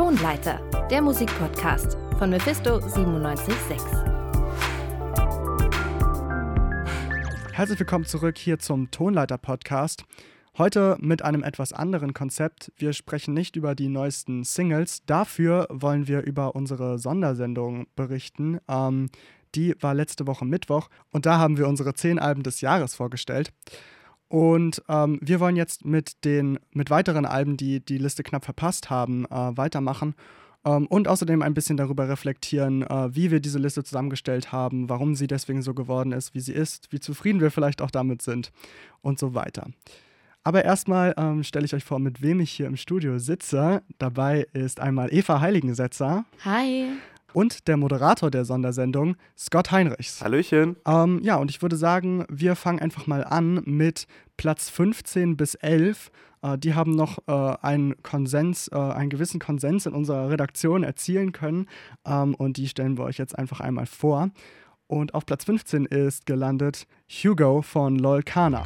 Tonleiter, der Musikpodcast von Mephisto 976. Herzlich willkommen zurück hier zum Tonleiter-Podcast. Heute mit einem etwas anderen Konzept. Wir sprechen nicht über die neuesten Singles. Dafür wollen wir über unsere Sondersendung berichten. Ähm, die war letzte Woche Mittwoch und da haben wir unsere zehn Alben des Jahres vorgestellt. Und ähm, wir wollen jetzt mit den mit weiteren Alben, die die Liste knapp verpasst haben, äh, weitermachen ähm, und außerdem ein bisschen darüber reflektieren, äh, wie wir diese Liste zusammengestellt haben, warum sie deswegen so geworden ist, wie sie ist, wie zufrieden wir vielleicht auch damit sind und so weiter. Aber erstmal ähm, stelle ich euch vor, mit wem ich hier im Studio sitze. Dabei ist einmal Eva Heiligensetzer. Hi und der Moderator der Sondersendung, Scott Heinrichs. Hallöchen. Ähm, ja, und ich würde sagen, wir fangen einfach mal an mit Platz 15 bis 11. Äh, die haben noch äh, einen Konsens, äh, einen gewissen Konsens in unserer Redaktion erzielen können. Ähm, und die stellen wir euch jetzt einfach einmal vor. Und auf Platz 15 ist gelandet Hugo von Lol Kana.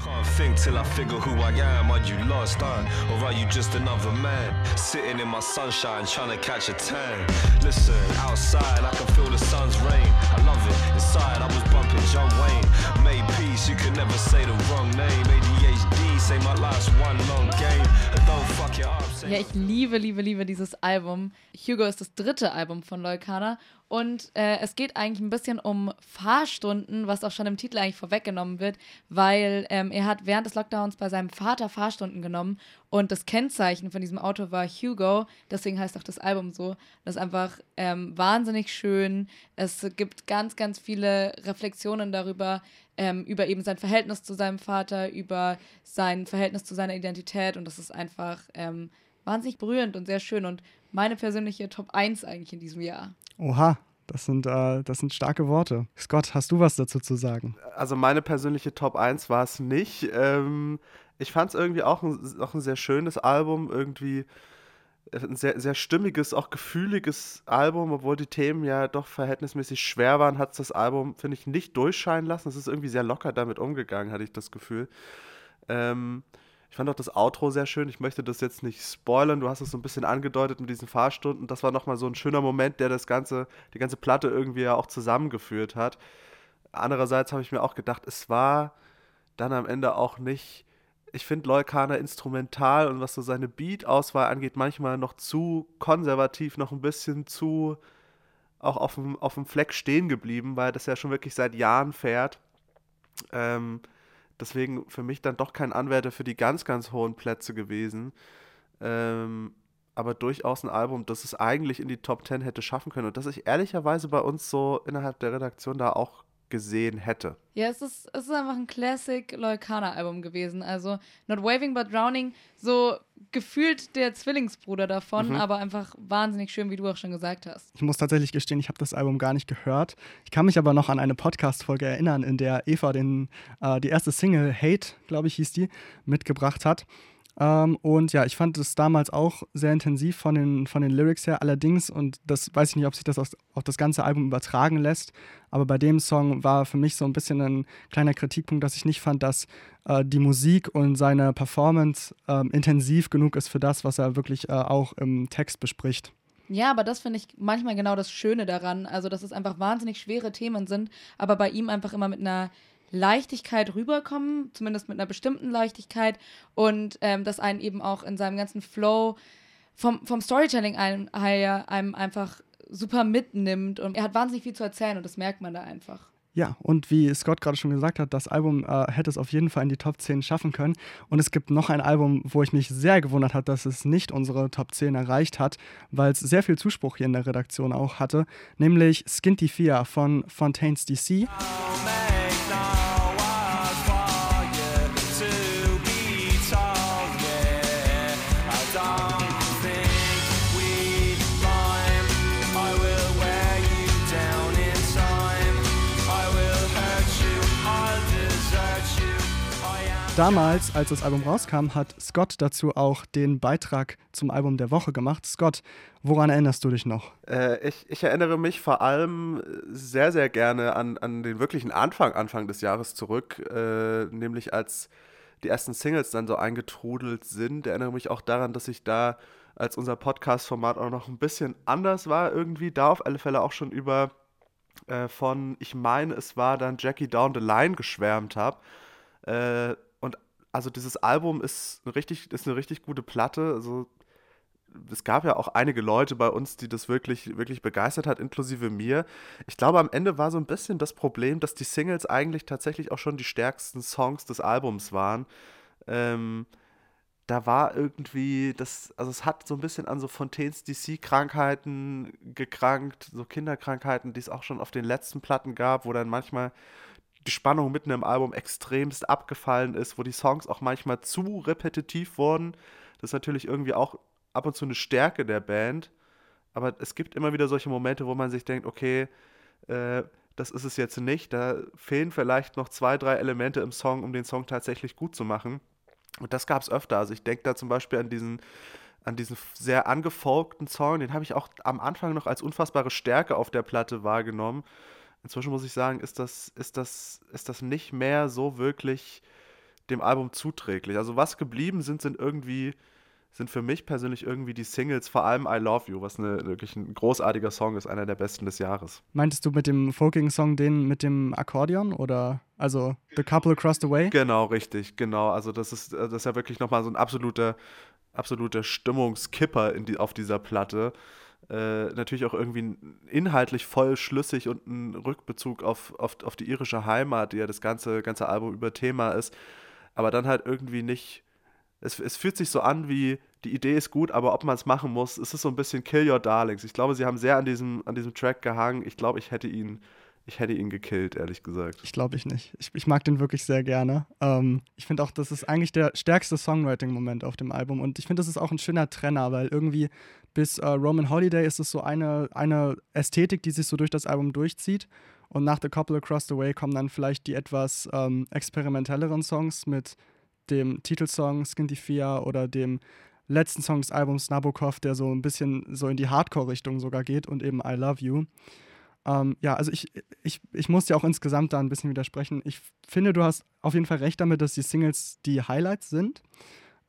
Ja, ich liebe, liebe, liebe dieses Album. Hugo ist das dritte Album von Leukana und äh, es geht eigentlich ein bisschen um Fahrstunden, was auch schon im Titel eigentlich vorweggenommen wird, weil ähm, er hat während des Lockdowns bei seinem Vater Fahrstunden genommen und das Kennzeichen von diesem Auto war Hugo, deswegen heißt auch das Album so. Das ist einfach ähm, wahnsinnig schön. Es gibt ganz, ganz viele Reflexionen darüber, ähm, über eben sein Verhältnis zu seinem Vater, über sein Verhältnis zu seiner Identität und das ist einfach ähm, wahnsinnig berührend und sehr schön und meine persönliche Top 1 eigentlich in diesem Jahr. Oha, das sind, äh, das sind starke Worte. Scott, hast du was dazu zu sagen? Also meine persönliche Top 1 war es nicht. Ähm, ich fand es irgendwie auch ein, auch ein sehr schönes Album, irgendwie ein sehr, sehr stimmiges, auch gefühliges Album, obwohl die Themen ja doch verhältnismäßig schwer waren, hat es das Album, finde ich, nicht durchscheinen lassen. Es ist irgendwie sehr locker damit umgegangen, hatte ich das Gefühl. Ähm, ich fand auch das Outro sehr schön. Ich möchte das jetzt nicht spoilern. Du hast es so ein bisschen angedeutet mit diesen Fahrstunden. Das war nochmal so ein schöner Moment, der das ganze, die ganze Platte irgendwie ja auch zusammengeführt hat. Andererseits habe ich mir auch gedacht, es war dann am Ende auch nicht. Ich finde Leukana instrumental und was so seine Beat-Auswahl angeht, manchmal noch zu konservativ, noch ein bisschen zu auch auf dem, auf dem Fleck stehen geblieben, weil das ja schon wirklich seit Jahren fährt. Ähm, Deswegen für mich dann doch kein Anwärter für die ganz, ganz hohen Plätze gewesen. Ähm, aber durchaus ein Album, das es eigentlich in die Top 10 hätte schaffen können und das ich ehrlicherweise bei uns so innerhalb der Redaktion da auch gesehen hätte. Ja, es ist, es ist einfach ein Classic Leukana-Album gewesen. Also Not Waving But Drowning, so gefühlt der Zwillingsbruder davon, mhm. aber einfach wahnsinnig schön, wie du auch schon gesagt hast. Ich muss tatsächlich gestehen, ich habe das Album gar nicht gehört. Ich kann mich aber noch an eine Podcast-Folge erinnern, in der Eva den, äh, die erste Single Hate, glaube ich, hieß die, mitgebracht hat. Ähm, und ja, ich fand es damals auch sehr intensiv von den, von den Lyrics her. Allerdings, und das weiß ich nicht, ob sich das auf, das ganze Album übertragen lässt, aber bei dem Song war für mich so ein bisschen ein kleiner Kritikpunkt, dass ich nicht fand, dass äh, die Musik und seine Performance äh, intensiv genug ist für das, was er wirklich äh, auch im Text bespricht. Ja, aber das finde ich manchmal genau das Schöne daran. Also, dass es einfach wahnsinnig schwere Themen sind, aber bei ihm einfach immer mit einer Leichtigkeit rüberkommen, zumindest mit einer bestimmten Leichtigkeit und ähm, dass einen eben auch in seinem ganzen Flow vom, vom Storytelling einem, einem einfach super mitnimmt und er hat wahnsinnig viel zu erzählen und das merkt man da einfach. Ja, und wie Scott gerade schon gesagt hat, das Album äh, hätte es auf jeden Fall in die Top 10 schaffen können. Und es gibt noch ein Album, wo ich mich sehr gewundert habe, dass es nicht unsere Top 10 erreicht hat, weil es sehr viel Zuspruch hier in der Redaktion auch hatte, nämlich Skinty Fia von Fontaines DC. Oh, Damals, als das Album rauskam, hat Scott dazu auch den Beitrag zum Album der Woche gemacht. Scott, woran erinnerst du dich noch? Äh, ich, ich, erinnere mich vor allem sehr, sehr gerne an, an den wirklichen Anfang, Anfang des Jahres zurück, äh, nämlich als die ersten Singles dann so eingetrudelt sind. Erinnere mich auch daran, dass ich da, als unser Podcast-Format auch noch ein bisschen anders war, irgendwie da auf alle Fälle auch schon über äh, von, ich meine, es war dann Jackie Down the Line geschwärmt habe. Äh, also dieses Album ist, eine richtig, ist eine richtig gute Platte. Also es gab ja auch einige Leute bei uns, die das wirklich, wirklich begeistert hat, inklusive mir. Ich glaube, am Ende war so ein bisschen das Problem, dass die Singles eigentlich tatsächlich auch schon die stärksten Songs des Albums waren. Ähm, da war irgendwie, das, also es hat so ein bisschen an so Fontaines DC-Krankheiten gekrankt, so Kinderkrankheiten, die es auch schon auf den letzten Platten gab, wo dann manchmal die Spannung mitten im Album extremst abgefallen ist, wo die Songs auch manchmal zu repetitiv wurden. Das ist natürlich irgendwie auch ab und zu eine Stärke der Band, aber es gibt immer wieder solche Momente, wo man sich denkt, okay, äh, das ist es jetzt nicht. Da fehlen vielleicht noch zwei, drei Elemente im Song, um den Song tatsächlich gut zu machen. Und das gab es öfter. Also ich denke da zum Beispiel an diesen, an diesen sehr angefolgten Song, den habe ich auch am Anfang noch als unfassbare Stärke auf der Platte wahrgenommen. Inzwischen muss ich sagen, ist das, ist das, ist das nicht mehr so wirklich dem Album zuträglich. Also was geblieben sind, sind irgendwie sind für mich persönlich irgendwie die Singles, vor allem I Love You, was eine, wirklich ein großartiger Song ist, einer der besten des Jahres. Meintest du mit dem Folking-Song den mit dem Akkordeon oder also The Couple Across the Way? Genau, richtig, genau. Also das ist, das ist ja wirklich nochmal so ein absoluter, absoluter Stimmungskipper die, auf dieser Platte. Äh, natürlich auch irgendwie inhaltlich voll schlüssig und ein Rückbezug auf, auf, auf die irische Heimat, die ja das ganze, ganze Album über Thema ist. Aber dann halt irgendwie nicht es, es fühlt sich so an wie, die Idee ist gut, aber ob man es machen muss, es ist so ein bisschen Kill Your Darlings. Ich glaube, sie haben sehr an diesem, an diesem Track gehangen. Ich glaube, ich hätte ihn, ich hätte ihn gekillt, ehrlich gesagt. Ich glaube ich nicht. Ich, ich mag den wirklich sehr gerne. Ähm, ich finde auch, das ist eigentlich der stärkste Songwriting-Moment auf dem Album. Und ich finde, das ist auch ein schöner Trenner, weil irgendwie bis äh, Roman Holiday ist es so eine, eine Ästhetik, die sich so durch das Album durchzieht. Und nach The Couple Across the Way kommen dann vielleicht die etwas ähm, experimentelleren Songs mit dem Titelsong Skintifia oder dem letzten Song des Albums Nabokov, der so ein bisschen so in die Hardcore-Richtung sogar geht und eben I Love You. Ähm, ja, also ich, ich, ich muss dir auch insgesamt da ein bisschen widersprechen. Ich finde, du hast auf jeden Fall recht damit, dass die Singles die Highlights sind.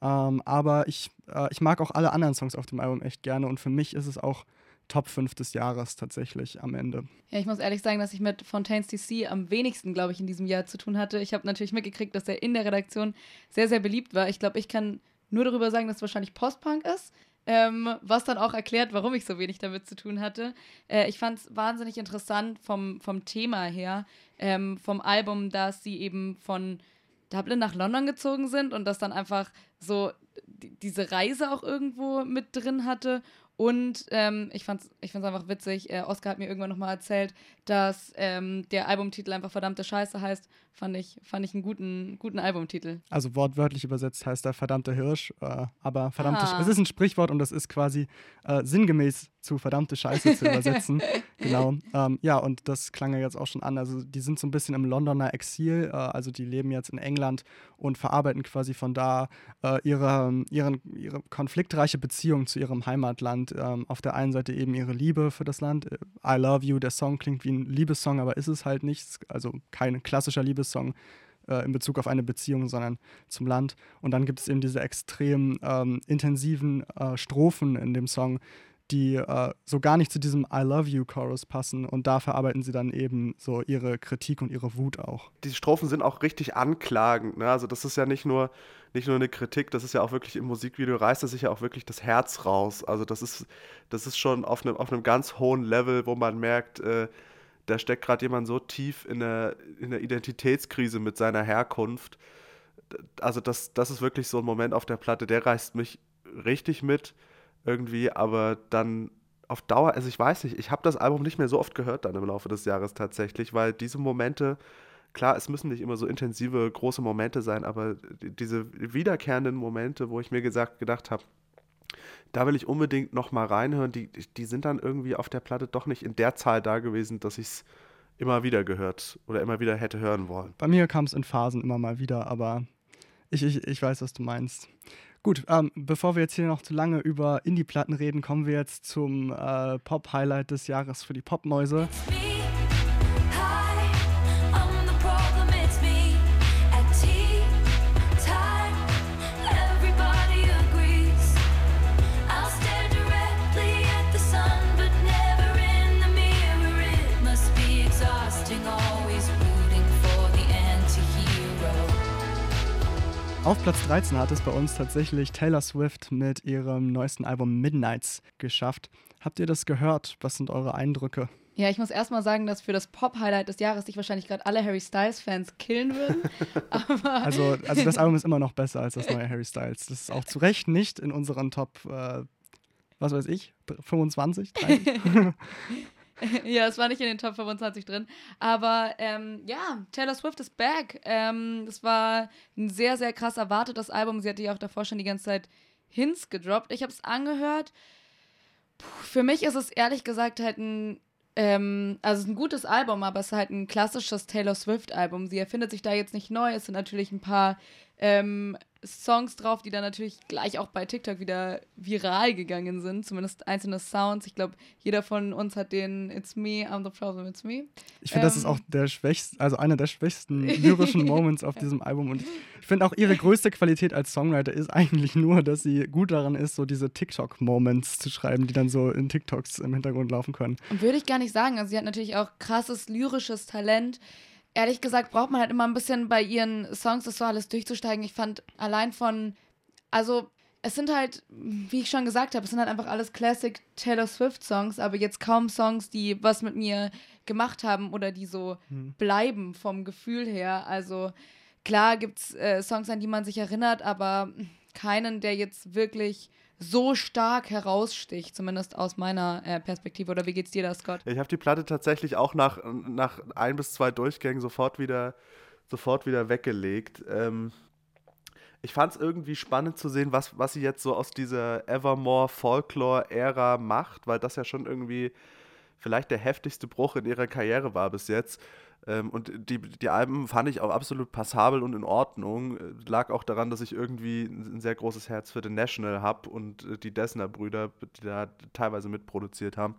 Ähm, aber ich, äh, ich mag auch alle anderen Songs auf dem Album echt gerne und für mich ist es auch Top 5 des Jahres tatsächlich am Ende. Ja, ich muss ehrlich sagen, dass ich mit Fontaines DC am wenigsten, glaube ich, in diesem Jahr zu tun hatte. Ich habe natürlich mitgekriegt, dass er in der Redaktion sehr, sehr beliebt war. Ich glaube, ich kann nur darüber sagen, dass es wahrscheinlich Postpunk ist. Ähm, was dann auch erklärt, warum ich so wenig damit zu tun hatte. Äh, ich fand es wahnsinnig interessant vom, vom Thema her, ähm, vom Album, dass sie eben von Dublin nach London gezogen sind und das dann einfach so diese Reise auch irgendwo mit drin hatte und ähm, ich fand es ich fand's einfach witzig. Äh, Oscar hat mir irgendwann nochmal erzählt, dass ähm, der Albumtitel einfach verdammte Scheiße heißt. Fand ich, fand ich einen guten, guten Albumtitel. Also wortwörtlich übersetzt heißt er verdammter Hirsch. Äh, aber verdammte ah. es ist ein Sprichwort und das ist quasi äh, sinngemäß zu verdammte Scheiße zu übersetzen. genau. Ähm, ja, und das klang ja jetzt auch schon an. Also die sind so ein bisschen im Londoner Exil. Äh, also die leben jetzt in England und verarbeiten quasi von da äh, ihre, ihren, ihre konfliktreiche Beziehung zu ihrem Heimatland. Ähm, auf der einen Seite eben ihre Liebe für das Land. Äh, I Love You, der Song klingt wie ein Liebessong, aber ist es halt nicht. Also kein klassischer Liebessong äh, in Bezug auf eine Beziehung, sondern zum Land. Und dann gibt es eben diese extrem ähm, intensiven äh, Strophen in dem Song, die äh, so gar nicht zu diesem I Love You Chorus passen und da verarbeiten sie dann eben so ihre Kritik und ihre Wut auch. Die Strophen sind auch richtig anklagend, ne? Also das ist ja nicht nur, nicht nur eine Kritik, das ist ja auch wirklich im Musikvideo reißt er sich ja auch wirklich das Herz raus. Also das ist, das ist schon auf einem, auf ganz hohen Level, wo man merkt, äh, da steckt gerade jemand so tief in der, in der Identitätskrise mit seiner Herkunft. Also das, das ist wirklich so ein Moment auf der Platte, der reißt mich richtig mit irgendwie, aber dann auf Dauer, also ich weiß nicht, ich habe das Album nicht mehr so oft gehört dann im Laufe des Jahres tatsächlich, weil diese Momente, klar, es müssen nicht immer so intensive, große Momente sein, aber diese wiederkehrenden Momente, wo ich mir gesagt, gedacht habe, da will ich unbedingt noch mal reinhören, die, die sind dann irgendwie auf der Platte doch nicht in der Zahl da gewesen, dass ich es immer wieder gehört oder immer wieder hätte hören wollen. Bei mir kam es in Phasen immer mal wieder, aber ich, ich, ich weiß, was du meinst. Gut, ähm, bevor wir jetzt hier noch zu lange über Indie-Platten reden, kommen wir jetzt zum äh, Pop-Highlight des Jahres für die Popmäuse. Auf Platz 13 hat es bei uns tatsächlich Taylor Swift mit ihrem neuesten Album Midnights geschafft. Habt ihr das gehört? Was sind eure Eindrücke? Ja, ich muss erstmal sagen, dass für das Pop-Highlight des Jahres sich wahrscheinlich gerade alle Harry Styles-Fans killen würden. also, also das Album ist immer noch besser als das neue Harry Styles. Das ist auch zu Recht nicht in unseren Top, äh, was weiß ich, 25, 30. ja, es war nicht in den Top 25 drin. Aber ähm, ja, Taylor Swift ist back. Ähm, das war ein sehr, sehr krass erwartetes Album. Sie hatte ja auch davor schon die ganze Zeit Hints gedroppt. Ich habe es angehört. Puh, für mich ist es ehrlich gesagt halt ein ähm, also es ist ein gutes Album, aber es ist halt ein klassisches Taylor Swift-Album. Sie erfindet sich da jetzt nicht neu. Es sind natürlich ein paar ähm, Songs drauf, die dann natürlich gleich auch bei TikTok wieder viral gegangen sind. Zumindest einzelne Sounds. Ich glaube, jeder von uns hat den It's me, I'm the problem, it's me. Ich finde, ähm, das ist auch der schwächste, also einer der schwächsten lyrischen Moments auf diesem Album. Und ich finde auch ihre größte Qualität als Songwriter ist eigentlich nur, dass sie gut daran ist, so diese TikTok-Moments zu schreiben, die dann so in TikToks im Hintergrund laufen können. Würde ich gar nicht sagen. Also sie hat natürlich auch krasses lyrisches Talent ehrlich gesagt braucht man halt immer ein bisschen bei ihren Songs das so alles durchzusteigen. Ich fand allein von, also es sind halt, wie ich schon gesagt habe, es sind halt einfach alles Classic Taylor Swift Songs, aber jetzt kaum Songs, die was mit mir gemacht haben oder die so hm. bleiben vom Gefühl her. Also klar gibt es äh, Songs, an die man sich erinnert, aber keinen, der jetzt wirklich so stark heraussticht, zumindest aus meiner äh, Perspektive. Oder wie geht's dir da, Scott? Ich habe die Platte tatsächlich auch nach, nach ein bis zwei Durchgängen sofort wieder, sofort wieder weggelegt. Ähm, ich fand es irgendwie spannend zu sehen, was, was sie jetzt so aus dieser Evermore Folklore-Ära macht, weil das ja schon irgendwie vielleicht der heftigste Bruch in ihrer Karriere war bis jetzt. Ähm, und die, die Alben fand ich auch absolut passabel und in Ordnung. Äh, lag auch daran, dass ich irgendwie ein sehr großes Herz für The National habe und äh, die Dessner-Brüder, die da teilweise mitproduziert haben.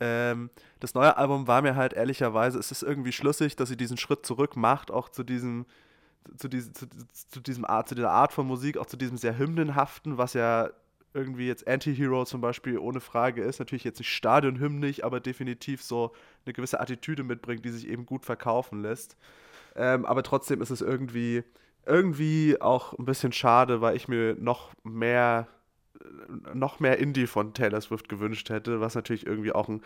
Ähm, das neue Album war mir halt ehrlicherweise, es ist irgendwie schlüssig, dass sie diesen Schritt zurück macht, auch zu diesem, zu, diesem, zu, zu, diesem Art, zu dieser Art von Musik, auch zu diesem sehr hymnenhaften, was ja irgendwie jetzt Anti-Hero zum Beispiel ohne Frage ist. Natürlich jetzt nicht stadionhymnig, aber definitiv so eine gewisse Attitüde mitbringt, die sich eben gut verkaufen lässt. Ähm, aber trotzdem ist es irgendwie, irgendwie auch ein bisschen schade, weil ich mir noch mehr, noch mehr Indie von Taylor Swift gewünscht hätte, was natürlich irgendwie auch ein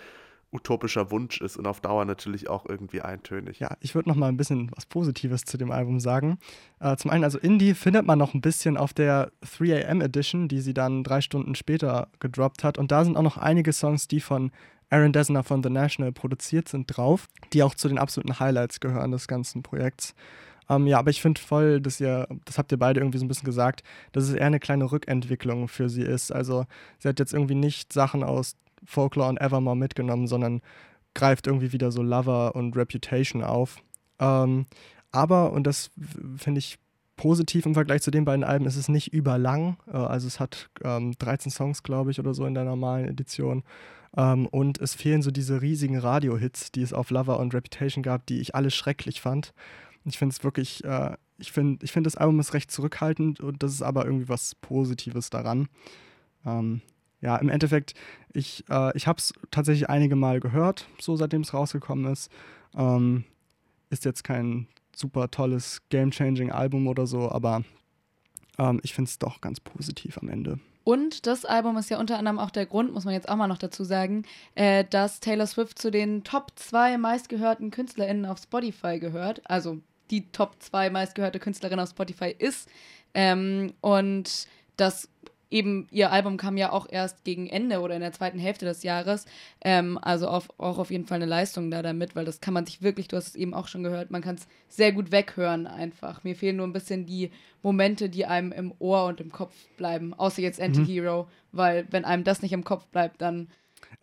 utopischer Wunsch ist und auf Dauer natürlich auch irgendwie eintönig. Ja, ich würde noch mal ein bisschen was Positives zu dem Album sagen. Äh, zum einen, also Indie findet man noch ein bisschen auf der 3am Edition, die sie dann drei Stunden später gedroppt hat. Und da sind auch noch einige Songs, die von Aaron Dessner von The National produziert sind, drauf, die auch zu den absoluten Highlights gehören des ganzen Projekts. Ähm, ja, aber ich finde voll, dass ihr, das habt ihr beide irgendwie so ein bisschen gesagt, dass es eher eine kleine Rückentwicklung für sie ist. Also sie hat jetzt irgendwie nicht Sachen aus Folklore und Evermore mitgenommen, sondern greift irgendwie wieder so Lover und Reputation auf. Ähm, aber, und das finde ich positiv im Vergleich zu den beiden Alben, ist es nicht überlang. Äh, also es hat ähm, 13 Songs, glaube ich, oder so in der normalen Edition. Ähm, und es fehlen so diese riesigen Radio-Hits, die es auf Lover und Reputation gab, die ich alle schrecklich fand. Ich finde es wirklich, äh, ich finde ich find das Album ist recht zurückhaltend und das ist aber irgendwie was Positives daran. Ähm, ja, im Endeffekt, ich, äh, ich habe es tatsächlich einige Mal gehört, so seitdem es rausgekommen ist. Ähm, ist jetzt kein super tolles Game-Changing Album oder so, aber ähm, ich finde es doch ganz positiv am Ende. Und das Album ist ja unter anderem auch der Grund, muss man jetzt auch mal noch dazu sagen, äh, dass Taylor Swift zu den Top 2 meistgehörten KünstlerInnen auf Spotify gehört. Also die Top 2 meistgehörte Künstlerin auf Spotify ist. Ähm, und das eben ihr Album kam ja auch erst gegen Ende oder in der zweiten Hälfte des Jahres. Ähm, also auf, auch auf jeden Fall eine Leistung da damit, weil das kann man sich wirklich, du hast es eben auch schon gehört, man kann es sehr gut weghören einfach. Mir fehlen nur ein bisschen die Momente, die einem im Ohr und im Kopf bleiben, außer jetzt mhm. Anti-Hero, mhm. weil wenn einem das nicht im Kopf bleibt, dann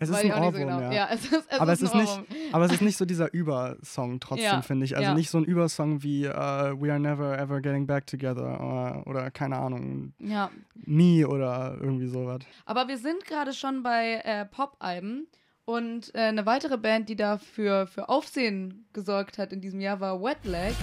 es ist ein Ohrwurm, so genau. ja. ja es ist, es aber, ist es ist nicht, aber es ist nicht so dieser Übersong trotzdem, ja. finde ich. Also ja. nicht so ein Übersong wie uh, We Are Never Ever Getting Back Together oder, oder keine Ahnung, ja. Me oder irgendwie sowas. Aber wir sind gerade schon bei äh, Pop-Alben und äh, eine weitere Band, die dafür für Aufsehen gesorgt hat in diesem Jahr, war Wet Leg.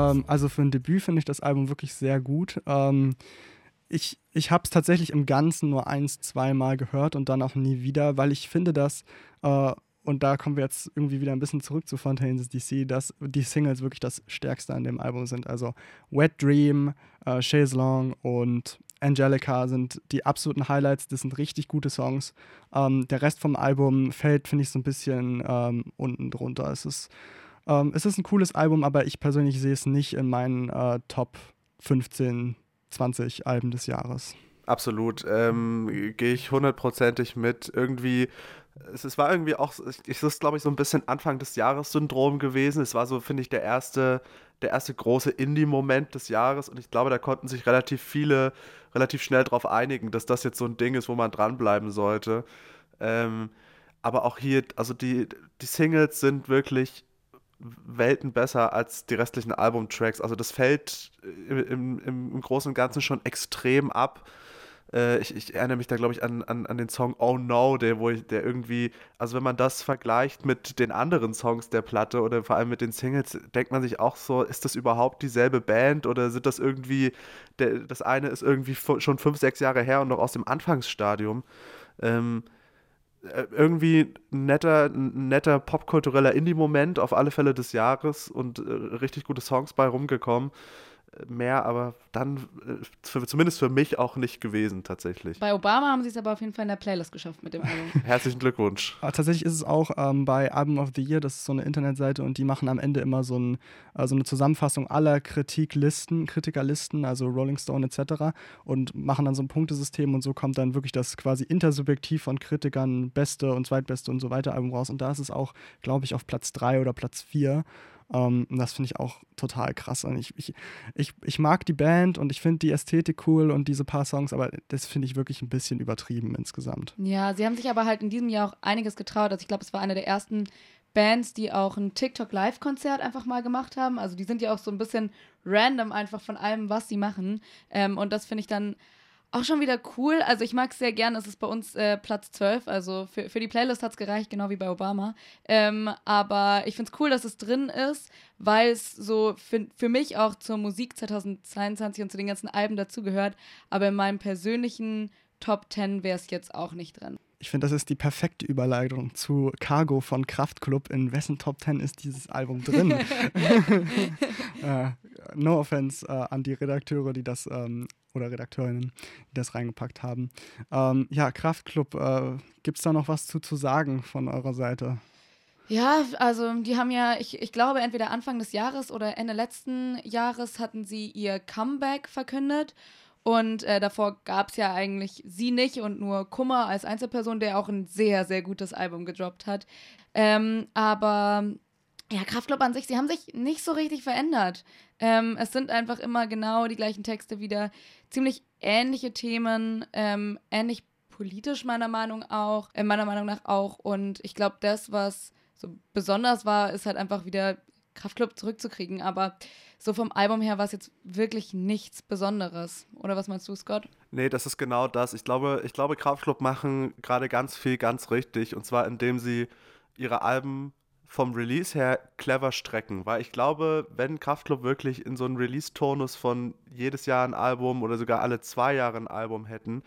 Ähm, also für ein Debüt finde ich das Album wirklich sehr gut. Ähm, ich ich habe es tatsächlich im Ganzen nur eins, zweimal gehört und dann auch nie wieder, weil ich finde, dass, äh, und da kommen wir jetzt irgendwie wieder ein bisschen zurück zu Fontaine's DC, dass die Singles wirklich das Stärkste an dem Album sind. Also Wet Dream, äh, Chaise Long und Angelica sind die absoluten Highlights. Das sind richtig gute Songs. Ähm, der Rest vom Album fällt, finde ich, so ein bisschen ähm, unten drunter. Es ist, ähm, es ist ein cooles Album, aber ich persönlich sehe es nicht in meinen äh, Top 15 20 Alben des Jahres. Absolut. Ähm, Gehe ich hundertprozentig mit. Irgendwie, es, es war irgendwie auch, es ist, glaube ich, so ein bisschen Anfang des Jahres-Syndrom gewesen. Es war so, finde ich, der erste, der erste große Indie-Moment des Jahres und ich glaube, da konnten sich relativ viele relativ schnell darauf einigen, dass das jetzt so ein Ding ist, wo man dranbleiben sollte. Ähm, aber auch hier, also die, die Singles sind wirklich Welten besser als die restlichen Albumtracks. Also das fällt im, im, im Großen und Ganzen schon extrem ab. Äh, ich, ich, erinnere mich da, glaube ich, an, an, an den Song Oh No, der, wo ich, der irgendwie, also wenn man das vergleicht mit den anderen Songs der Platte oder vor allem mit den Singles, denkt man sich auch so, ist das überhaupt dieselbe Band oder sind das irgendwie, der, das eine ist irgendwie schon fünf, sechs Jahre her und noch aus dem Anfangsstadium. Ähm, äh, irgendwie ein netter, netter popkultureller Indie-Moment auf alle Fälle des Jahres und äh, richtig gute Songs bei rumgekommen mehr, aber dann äh, für, zumindest für mich auch nicht gewesen tatsächlich. Bei Obama haben sie es aber auf jeden Fall in der Playlist geschafft mit dem Album. Herzlichen Glückwunsch. Aber tatsächlich ist es auch ähm, bei Album of the Year, das ist so eine Internetseite und die machen am Ende immer so, ein, äh, so eine Zusammenfassung aller Kritiklisten, Kritikerlisten, also Rolling Stone etc. und machen dann so ein Punktesystem und so kommt dann wirklich das quasi intersubjektiv von Kritikern beste und zweitbeste und so weiter Album raus und da ist es auch, glaube ich, auf Platz 3 oder Platz 4 ähm, das finde ich auch total krass. Und ich, ich, ich, ich mag die Band und ich finde die Ästhetik cool und diese paar Songs, aber das finde ich wirklich ein bisschen übertrieben insgesamt. Ja, sie haben sich aber halt in diesem Jahr auch einiges getraut. Also ich glaube, es war eine der ersten Bands, die auch ein TikTok Live-Konzert einfach mal gemacht haben. Also die sind ja auch so ein bisschen random einfach von allem, was sie machen. Ähm, und das finde ich dann auch schon wieder cool. Also ich mag es sehr gern. Es ist bei uns äh, Platz 12. Also für, für die Playlist hat es gereicht, genau wie bei Obama. Ähm, aber ich finde es cool, dass es drin ist, weil es so für, für mich auch zur Musik 2022 und zu den ganzen Alben dazugehört. Aber in meinem persönlichen Top 10 wäre es jetzt auch nicht drin. Ich finde, das ist die perfekte Überleitung zu Cargo von Kraftklub. In wessen Top 10 ist dieses Album drin? äh, no offense äh, an die Redakteure, die das ähm, oder Redakteurinnen, die das reingepackt haben. Ähm, ja, Kraftklub, äh, gibt es da noch was zu, zu sagen von eurer Seite? Ja, also die haben ja, ich, ich glaube, entweder Anfang des Jahres oder Ende letzten Jahres hatten sie ihr Comeback verkündet. Und äh, davor gab es ja eigentlich sie nicht und nur Kummer als Einzelperson, der auch ein sehr, sehr gutes Album gedroppt hat. Ähm, aber ja, Kraftclub an sich, sie haben sich nicht so richtig verändert. Ähm, es sind einfach immer genau die gleichen Texte wieder, ziemlich ähnliche Themen, ähm, ähnlich politisch meiner Meinung auch, äh, meiner Meinung nach auch. Und ich glaube, das, was so besonders war, ist halt einfach wieder Kraftclub zurückzukriegen. Aber so vom Album her war es jetzt wirklich nichts Besonderes. Oder was meinst du, Scott? Nee, das ist genau das. Ich glaube, ich glaube Kraftclub machen gerade ganz viel ganz richtig. Und zwar, indem sie ihre Alben vom Release her clever strecken, weil ich glaube, wenn Kraftclub wirklich in so einen Release-Tonus von jedes Jahr ein Album oder sogar alle zwei Jahre ein Album hätten,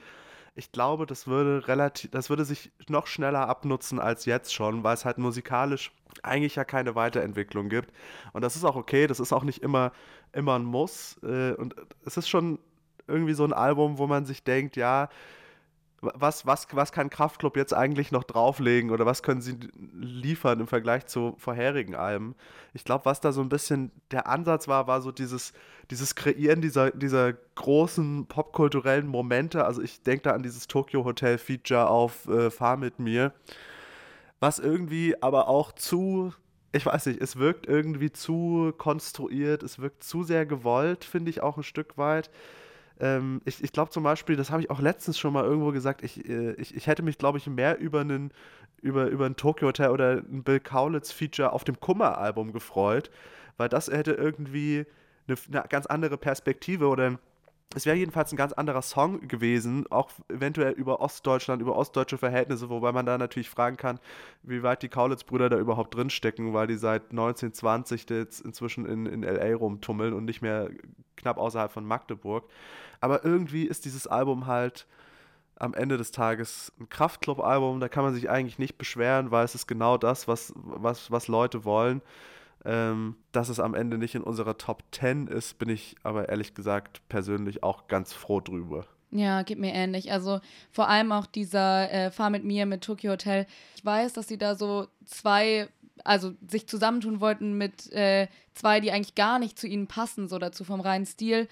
ich glaube, das würde relativ, das würde sich noch schneller abnutzen als jetzt schon, weil es halt musikalisch eigentlich ja keine Weiterentwicklung gibt. Und das ist auch okay, das ist auch nicht immer, immer ein Muss. Äh, und es ist schon irgendwie so ein Album, wo man sich denkt, ja, was, was, was kann Kraftklub jetzt eigentlich noch drauflegen oder was können sie liefern im Vergleich zu vorherigen Alben? Ich glaube, was da so ein bisschen der Ansatz war, war so dieses, dieses Kreieren dieser, dieser großen popkulturellen Momente. Also ich denke da an dieses Tokyo Hotel Feature auf äh, Fahr mit mir, was irgendwie aber auch zu, ich weiß nicht, es wirkt irgendwie zu konstruiert, es wirkt zu sehr gewollt, finde ich auch ein Stück weit. Ähm, ich ich glaube zum Beispiel, das habe ich auch letztens schon mal irgendwo gesagt, ich, äh, ich, ich hätte mich, glaube ich, mehr über einen über, über ein Tokyo Hotel oder ein Bill Kaulitz-Feature auf dem Kummer-Album gefreut, weil das hätte irgendwie eine, eine, ganz andere Perspektive oder es wäre jedenfalls ein ganz anderer Song gewesen, auch eventuell über Ostdeutschland, über ostdeutsche Verhältnisse, wobei man da natürlich fragen kann, wie weit die Kaulitz-Brüder da überhaupt drinstecken, weil die seit 1920 jetzt inzwischen in, in L.A. rumtummeln und nicht mehr knapp außerhalb von Magdeburg. Aber irgendwie ist dieses Album halt am Ende des Tages ein Kraftclub-Album, da kann man sich eigentlich nicht beschweren, weil es ist genau das, was, was, was Leute wollen. Ähm, dass es am Ende nicht in unserer Top 10 ist, bin ich aber ehrlich gesagt persönlich auch ganz froh drüber. Ja, geht mir ähnlich. Also vor allem auch dieser äh, Fahr mit mir mit Tokyo Hotel. Ich weiß, dass sie da so zwei, also sich zusammentun wollten mit äh, zwei, die eigentlich gar nicht zu ihnen passen, so dazu vom reinen Stil.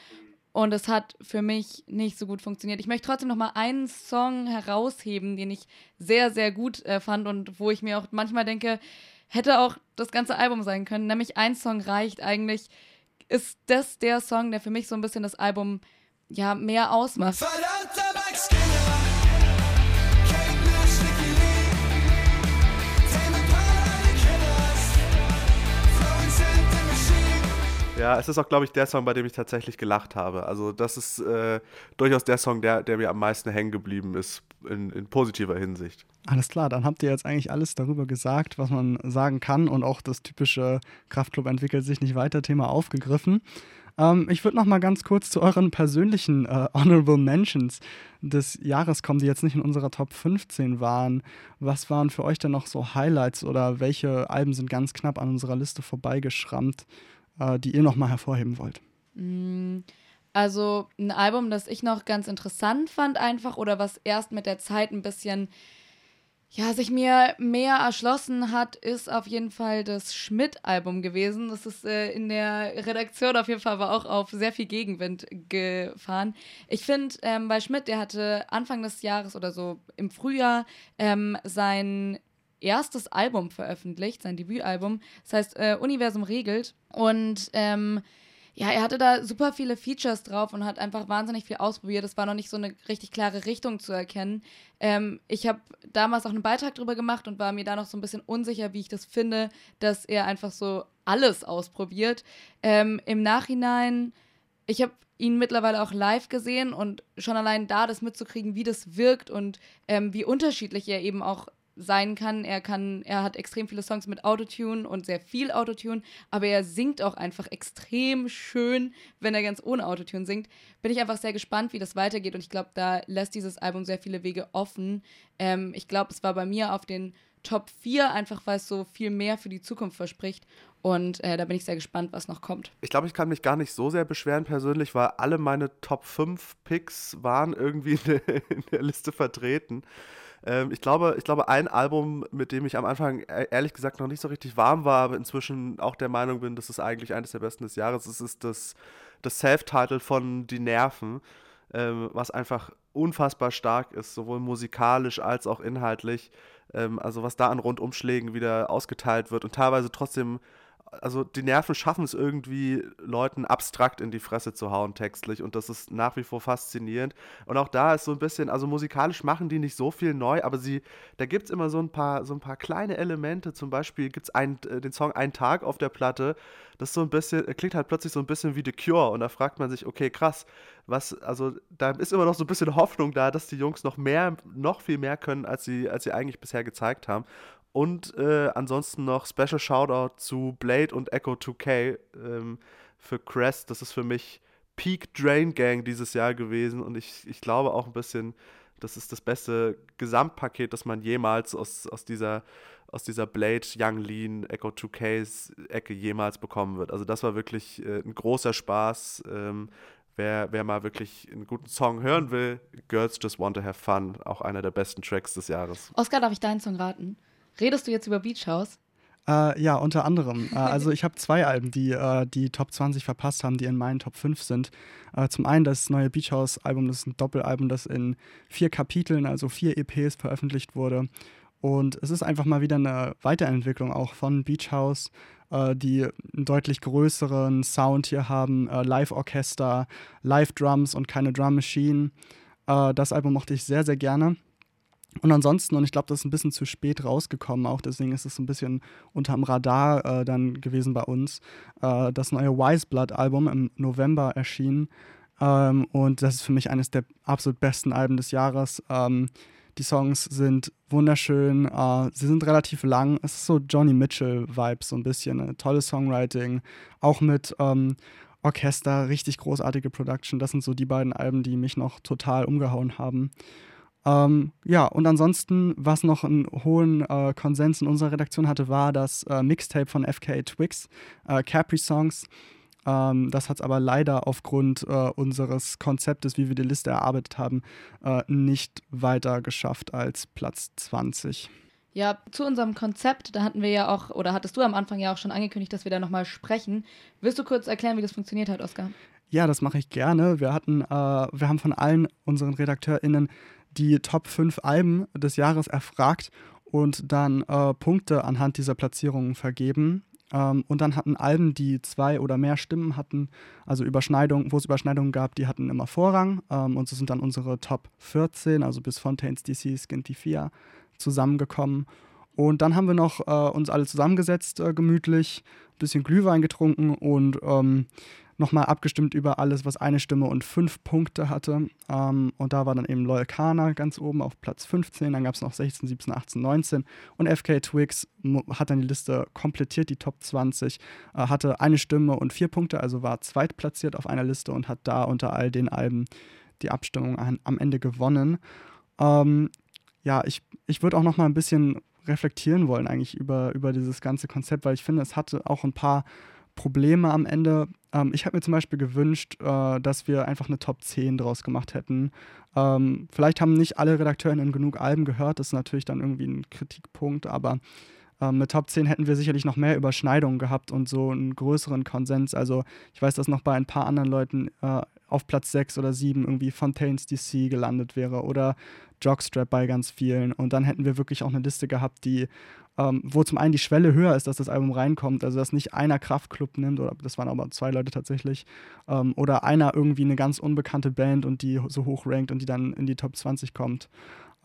Und es hat für mich nicht so gut funktioniert. Ich möchte trotzdem noch mal einen Song herausheben, den ich sehr, sehr gut äh, fand und wo ich mir auch manchmal denke, hätte auch das ganze Album sein können. Nämlich ein Song reicht eigentlich. Ist das der Song, der für mich so ein bisschen das Album ja mehr ausmacht? Verdammter Ja, es ist auch, glaube ich, der Song, bei dem ich tatsächlich gelacht habe. Also das ist äh, durchaus der Song, der, der mir am meisten hängen geblieben ist, in, in positiver Hinsicht. Alles klar, dann habt ihr jetzt eigentlich alles darüber gesagt, was man sagen kann und auch das typische Kraftclub entwickelt sich nicht weiter Thema aufgegriffen. Ähm, ich würde noch mal ganz kurz zu euren persönlichen äh, Honorable Mentions des Jahres kommen, die jetzt nicht in unserer Top 15 waren. Was waren für euch denn noch so Highlights oder welche Alben sind ganz knapp an unserer Liste vorbeigeschrammt? Äh, die ihr nochmal hervorheben wollt? Mm, also ein Album, das ich noch ganz interessant fand einfach oder was erst mit der Zeit ein bisschen ja, sich mir mehr erschlossen hat, ist auf jeden Fall das Schmidt-Album gewesen. Das ist äh, in der Redaktion auf jeden Fall aber auch auf sehr viel Gegenwind gefahren. Ich finde, ähm, bei Schmidt, der hatte Anfang des Jahres oder so im Frühjahr ähm, sein erstes Album veröffentlicht, sein Debütalbum. Das heißt äh, Universum regelt. Und ähm, ja, er hatte da super viele Features drauf und hat einfach wahnsinnig viel ausprobiert. Es war noch nicht so eine richtig klare Richtung zu erkennen. Ähm, ich habe damals auch einen Beitrag drüber gemacht und war mir da noch so ein bisschen unsicher, wie ich das finde, dass er einfach so alles ausprobiert. Ähm, Im Nachhinein, ich habe ihn mittlerweile auch live gesehen und schon allein da das mitzukriegen, wie das wirkt und ähm, wie unterschiedlich er eben auch sein kann. Er kann, er hat extrem viele Songs mit Autotune und sehr viel Autotune, aber er singt auch einfach extrem schön, wenn er ganz ohne Autotune singt. Bin ich einfach sehr gespannt, wie das weitergeht und ich glaube, da lässt dieses Album sehr viele Wege offen. Ähm, ich glaube, es war bei mir auf den Top 4, einfach weil es so viel mehr für die Zukunft verspricht. Und äh, da bin ich sehr gespannt, was noch kommt. Ich glaube, ich kann mich gar nicht so sehr beschweren persönlich, weil alle meine Top 5 Picks waren irgendwie in der, in der Liste vertreten. Ähm, ich, glaube, ich glaube, ein Album, mit dem ich am Anfang e-, ehrlich gesagt noch nicht so richtig warm war, aber inzwischen auch der Meinung bin, dass es eigentlich eines der besten des Jahres ist, ist das, das Self-Title von Die Nerven, ähm, was einfach unfassbar stark ist, sowohl musikalisch als auch inhaltlich. Ähm, also was da an Rundumschlägen wieder ausgeteilt wird und teilweise trotzdem also die Nerven schaffen es irgendwie, Leuten abstrakt in die Fresse zu hauen, textlich. Und das ist nach wie vor faszinierend. Und auch da ist so ein bisschen, also musikalisch machen die nicht so viel neu, aber sie, da gibt es immer so ein paar, so ein paar kleine Elemente. Zum Beispiel gibt es äh, den Song Ein Tag auf der Platte. Das so ein bisschen, klingt halt plötzlich so ein bisschen wie The Cure. Und da fragt man sich, okay, krass, was, also da ist immer noch so ein bisschen Hoffnung da, dass die Jungs noch mehr, noch viel mehr können, als sie, als sie eigentlich bisher gezeigt haben. Und äh, ansonsten noch Special Shoutout zu Blade und Echo 2K ähm, für Crest. Das ist für mich Peak Drain Gang dieses Jahr gewesen und ich, ich glaube auch ein bisschen, das ist das beste Gesamtpaket, das man jemals aus, aus dieser aus dieser Blade, Young Lean, Echo 2Ks Ecke jemals bekommen wird. Also das war wirklich äh, ein großer Spaß. Ähm, wer, wer mal wirklich einen guten Song hören will, Girls Just Want to Have Fun, auch einer der besten Tracks des Jahres. Oscar, darf ich deinen Song raten? Redest du jetzt über Beach House? Äh, ja, unter anderem. Äh, also ich habe zwei Alben, die äh, die Top 20 verpasst haben, die in meinen Top 5 sind. Äh, zum einen das neue Beach House Album, das ist ein Doppelalbum, das in vier Kapiteln, also vier EPs veröffentlicht wurde. Und es ist einfach mal wieder eine Weiterentwicklung auch von Beach House, äh, die einen deutlich größeren Sound hier haben, äh, Live-Orchester, Live-Drums und keine Drum Machine. das Album mochte ich sehr, sehr gerne. Und ansonsten, und ich glaube, das ist ein bisschen zu spät rausgekommen, auch deswegen ist es ein bisschen unterm Radar äh, dann gewesen bei uns, äh, das neue Wise Blood Album im November erschien. Ähm, und das ist für mich eines der absolut besten Alben des Jahres. Ähm, die Songs sind wunderschön, äh, sie sind relativ lang. Es ist so Johnny Mitchell-Vibes, so ein bisschen. Ne? Tolles Songwriting, auch mit ähm, Orchester, richtig großartige Production. Das sind so die beiden Alben, die mich noch total umgehauen haben. Ähm, ja, und ansonsten, was noch einen hohen äh, Konsens in unserer Redaktion hatte, war das äh, Mixtape von FKA Twix, äh, Capri Songs. Ähm, das hat es aber leider aufgrund äh, unseres Konzeptes, wie wir die Liste erarbeitet haben, äh, nicht weiter geschafft als Platz 20. Ja, zu unserem Konzept, da hatten wir ja auch, oder hattest du am Anfang ja auch schon angekündigt, dass wir da nochmal sprechen. Willst du kurz erklären, wie das funktioniert hat, Oskar? Ja, das mache ich gerne. Wir hatten, äh, wir haben von allen unseren RedakteurInnen die Top 5 Alben des Jahres erfragt und dann äh, Punkte anhand dieser Platzierungen vergeben. Ähm, und dann hatten Alben, die zwei oder mehr Stimmen hatten, also Überschneidungen, wo es Überschneidungen gab, die hatten immer Vorrang. Ähm, und so sind dann unsere Top 14, also bis Fontaines DC, Skintifia, zusammengekommen. Und dann haben wir noch äh, uns alle zusammengesetzt, äh, gemütlich, ein bisschen Glühwein getrunken und ähm, nochmal abgestimmt über alles, was eine Stimme und fünf Punkte hatte. Ähm, und da war dann eben Loyal Kana ganz oben auf Platz 15. Dann gab es noch 16, 17, 18, 19. Und FK Twix hat dann die Liste komplettiert, die Top 20, äh, hatte eine Stimme und vier Punkte, also war zweitplatziert auf einer Liste und hat da unter all den Alben die Abstimmung an, am Ende gewonnen. Ähm, ja, ich, ich würde auch noch mal ein bisschen reflektieren wollen eigentlich über, über dieses ganze Konzept, weil ich finde, es hatte auch ein paar Probleme am Ende. Ähm, ich habe mir zum Beispiel gewünscht, äh, dass wir einfach eine Top 10 draus gemacht hätten. Ähm, vielleicht haben nicht alle Redakteurinnen genug Alben gehört, das ist natürlich dann irgendwie ein Kritikpunkt, aber ähm, mit Top 10 hätten wir sicherlich noch mehr Überschneidungen gehabt und so einen größeren Konsens. Also ich weiß, dass noch bei ein paar anderen Leuten äh, auf Platz 6 oder 7 irgendwie Fontaines DC gelandet wäre oder Jockstrap bei ganz vielen. Und dann hätten wir wirklich auch eine Liste gehabt, die ähm, wo zum einen die Schwelle höher ist, dass das Album reinkommt, also dass nicht einer Kraftclub nimmt, oder das waren aber zwei Leute tatsächlich, ähm, oder einer irgendwie eine ganz unbekannte Band und die so hoch rankt und die dann in die Top 20 kommt,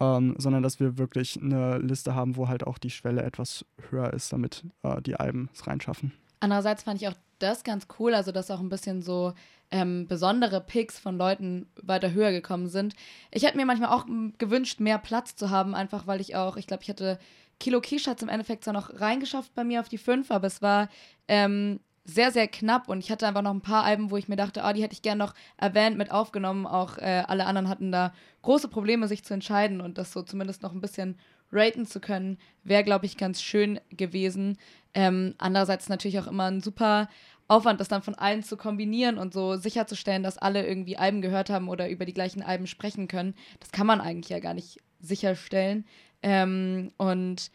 ähm, sondern dass wir wirklich eine Liste haben, wo halt auch die Schwelle etwas höher ist, damit äh, die Alben es reinschaffen. Andererseits fand ich auch das ganz cool, also dass auch ein bisschen so ähm, besondere Picks von Leuten weiter höher gekommen sind. Ich hätte mir manchmal auch gewünscht, mehr Platz zu haben, einfach weil ich auch, ich glaube, ich hatte Kilo Quiche hat es im Endeffekt zwar noch reingeschafft bei mir auf die 5, aber es war ähm, sehr, sehr knapp und ich hatte einfach noch ein paar Alben, wo ich mir dachte, ah, die hätte ich gerne noch erwähnt, mit aufgenommen. Auch äh, alle anderen hatten da große Probleme, sich zu entscheiden und das so zumindest noch ein bisschen raten zu können, wäre, glaube ich, ganz schön gewesen. Ähm, andererseits natürlich auch immer ein super Aufwand, das dann von allen zu kombinieren und so sicherzustellen, dass alle irgendwie Alben gehört haben oder über die gleichen Alben sprechen können. Das kann man eigentlich ja gar nicht sicherstellen. Ähm, und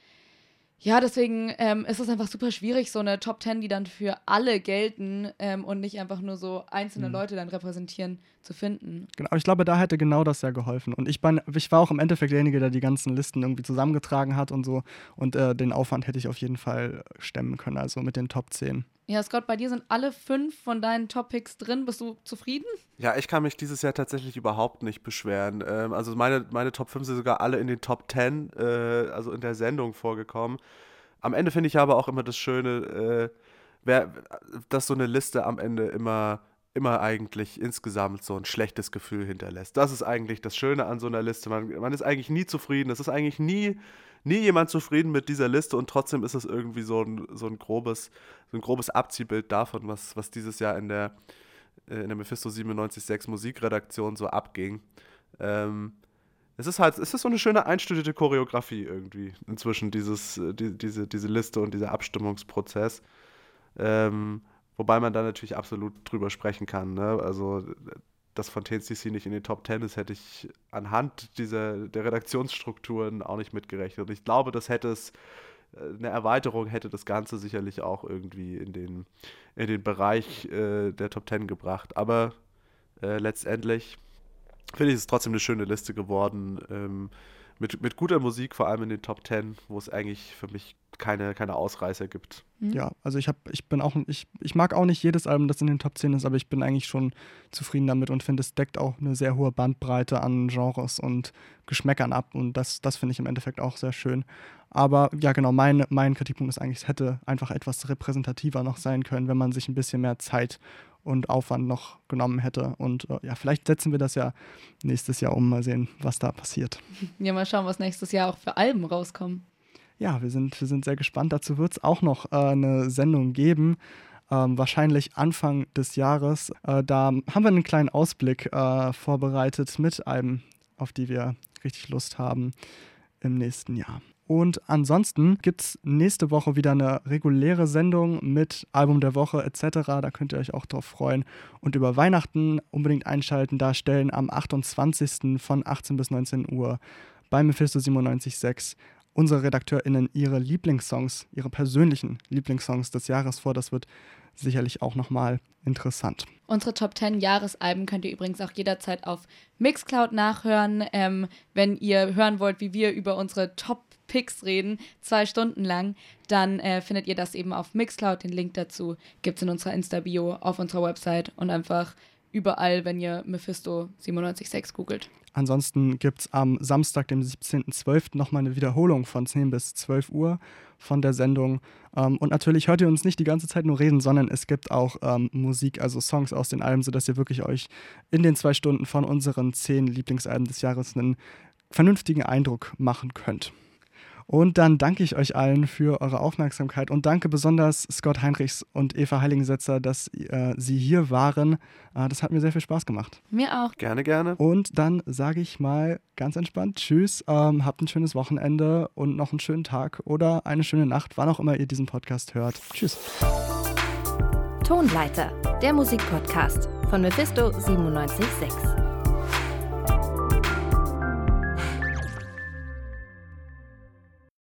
ja, deswegen ähm, ist es einfach super schwierig, so eine Top 10, die dann für alle gelten ähm, und nicht einfach nur so einzelne mhm. Leute dann repräsentieren, zu finden. Genau, ich glaube, da hätte genau das ja geholfen. Und ich, bin, ich war auch im Endeffekt derjenige, der die ganzen Listen irgendwie zusammengetragen hat und so. Und äh, den Aufwand hätte ich auf jeden Fall stemmen können, also mit den Top 10. Ja, Scott, bei dir sind alle fünf von deinen Topics drin. Bist du zufrieden? Ja, ich kann mich dieses Jahr tatsächlich überhaupt nicht beschweren. Ähm, also meine, meine Top 5 sind sogar alle in den Top 10, äh, also in der Sendung vorgekommen. Am Ende finde ich aber auch immer das Schöne, äh, wer, dass so eine Liste am Ende immer, immer eigentlich insgesamt so ein schlechtes Gefühl hinterlässt. Das ist eigentlich das Schöne an so einer Liste. Man, man ist eigentlich nie zufrieden. Es ist eigentlich nie nie jemand zufrieden mit dieser Liste und trotzdem ist es irgendwie so ein, so ein grobes, so ein grobes Abziehbild davon, was, was dieses Jahr in der, äh, in der Mephisto 97.6 Musikredaktion so abging. Ähm, es ist halt, es ist so eine schöne einstudierte Choreografie irgendwie inzwischen, dieses, äh, die, diese, diese Liste und dieser Abstimmungsprozess. Ähm, wobei man da natürlich absolut drüber sprechen kann. Ne? Also dass Fontaine CC nicht in den Top Ten ist, hätte ich anhand dieser, der Redaktionsstrukturen auch nicht mitgerechnet. Und ich glaube, das hätte es, äh, eine Erweiterung hätte das Ganze sicherlich auch irgendwie in den, in den Bereich äh, der Top Ten gebracht. Aber äh, letztendlich finde ich es trotzdem eine schöne Liste geworden. Ähm, mit, mit guter Musik, vor allem in den Top Ten, wo es eigentlich für mich keine, keine Ausreißer gibt. Mhm. Ja, also ich habe, ich bin auch, ich, ich mag auch nicht jedes Album, das in den Top 10 ist, aber ich bin eigentlich schon zufrieden damit und finde, es deckt auch eine sehr hohe Bandbreite an Genres und Geschmäckern ab. Und das, das finde ich im Endeffekt auch sehr schön. Aber ja, genau, mein, mein Kritikpunkt ist eigentlich, es hätte einfach etwas repräsentativer noch sein können, wenn man sich ein bisschen mehr Zeit und Aufwand noch genommen hätte. Und äh, ja, vielleicht setzen wir das ja nächstes Jahr um, mal sehen, was da passiert. Ja, mal schauen, was nächstes Jahr auch für Alben rauskommen. Ja, wir sind, wir sind sehr gespannt. Dazu wird es auch noch äh, eine Sendung geben. Ähm, wahrscheinlich Anfang des Jahres. Äh, da haben wir einen kleinen Ausblick äh, vorbereitet mit Alben, auf die wir richtig Lust haben im nächsten Jahr. Und ansonsten gibt es nächste Woche wieder eine reguläre Sendung mit Album der Woche etc. Da könnt ihr euch auch drauf freuen. Und über Weihnachten unbedingt einschalten. Da stellen am 28. von 18 bis 19 Uhr bei Mephisto 97.6 unsere RedakteurInnen ihre Lieblingssongs, ihre persönlichen Lieblingssongs des Jahres vor. Das wird sicherlich auch nochmal interessant. Unsere Top 10 Jahresalben könnt ihr übrigens auch jederzeit auf Mixcloud nachhören. Ähm, wenn ihr hören wollt, wie wir über unsere Top Picks reden, zwei Stunden lang, dann äh, findet ihr das eben auf Mixcloud. Den Link dazu gibt es in unserer Insta-Bio auf unserer Website und einfach überall, wenn ihr Mephisto 976 googelt. Ansonsten gibt es am Samstag, dem 17.12. nochmal eine Wiederholung von 10 bis 12 Uhr von der Sendung. Ähm, und natürlich hört ihr uns nicht die ganze Zeit nur reden, sondern es gibt auch ähm, Musik, also Songs aus den Alben, sodass ihr wirklich euch in den zwei Stunden von unseren zehn Lieblingsalben des Jahres einen vernünftigen Eindruck machen könnt. Und dann danke ich euch allen für eure Aufmerksamkeit und danke besonders Scott Heinrichs und Eva Heiligensetzer, dass äh, sie hier waren. Äh, das hat mir sehr viel Spaß gemacht. Mir auch. Gerne, gerne. Und dann sage ich mal ganz entspannt Tschüss, ähm, habt ein schönes Wochenende und noch einen schönen Tag oder eine schöne Nacht, wann auch immer ihr diesen Podcast hört. Tschüss. Tonleiter, der Musikpodcast von Mephisto 976.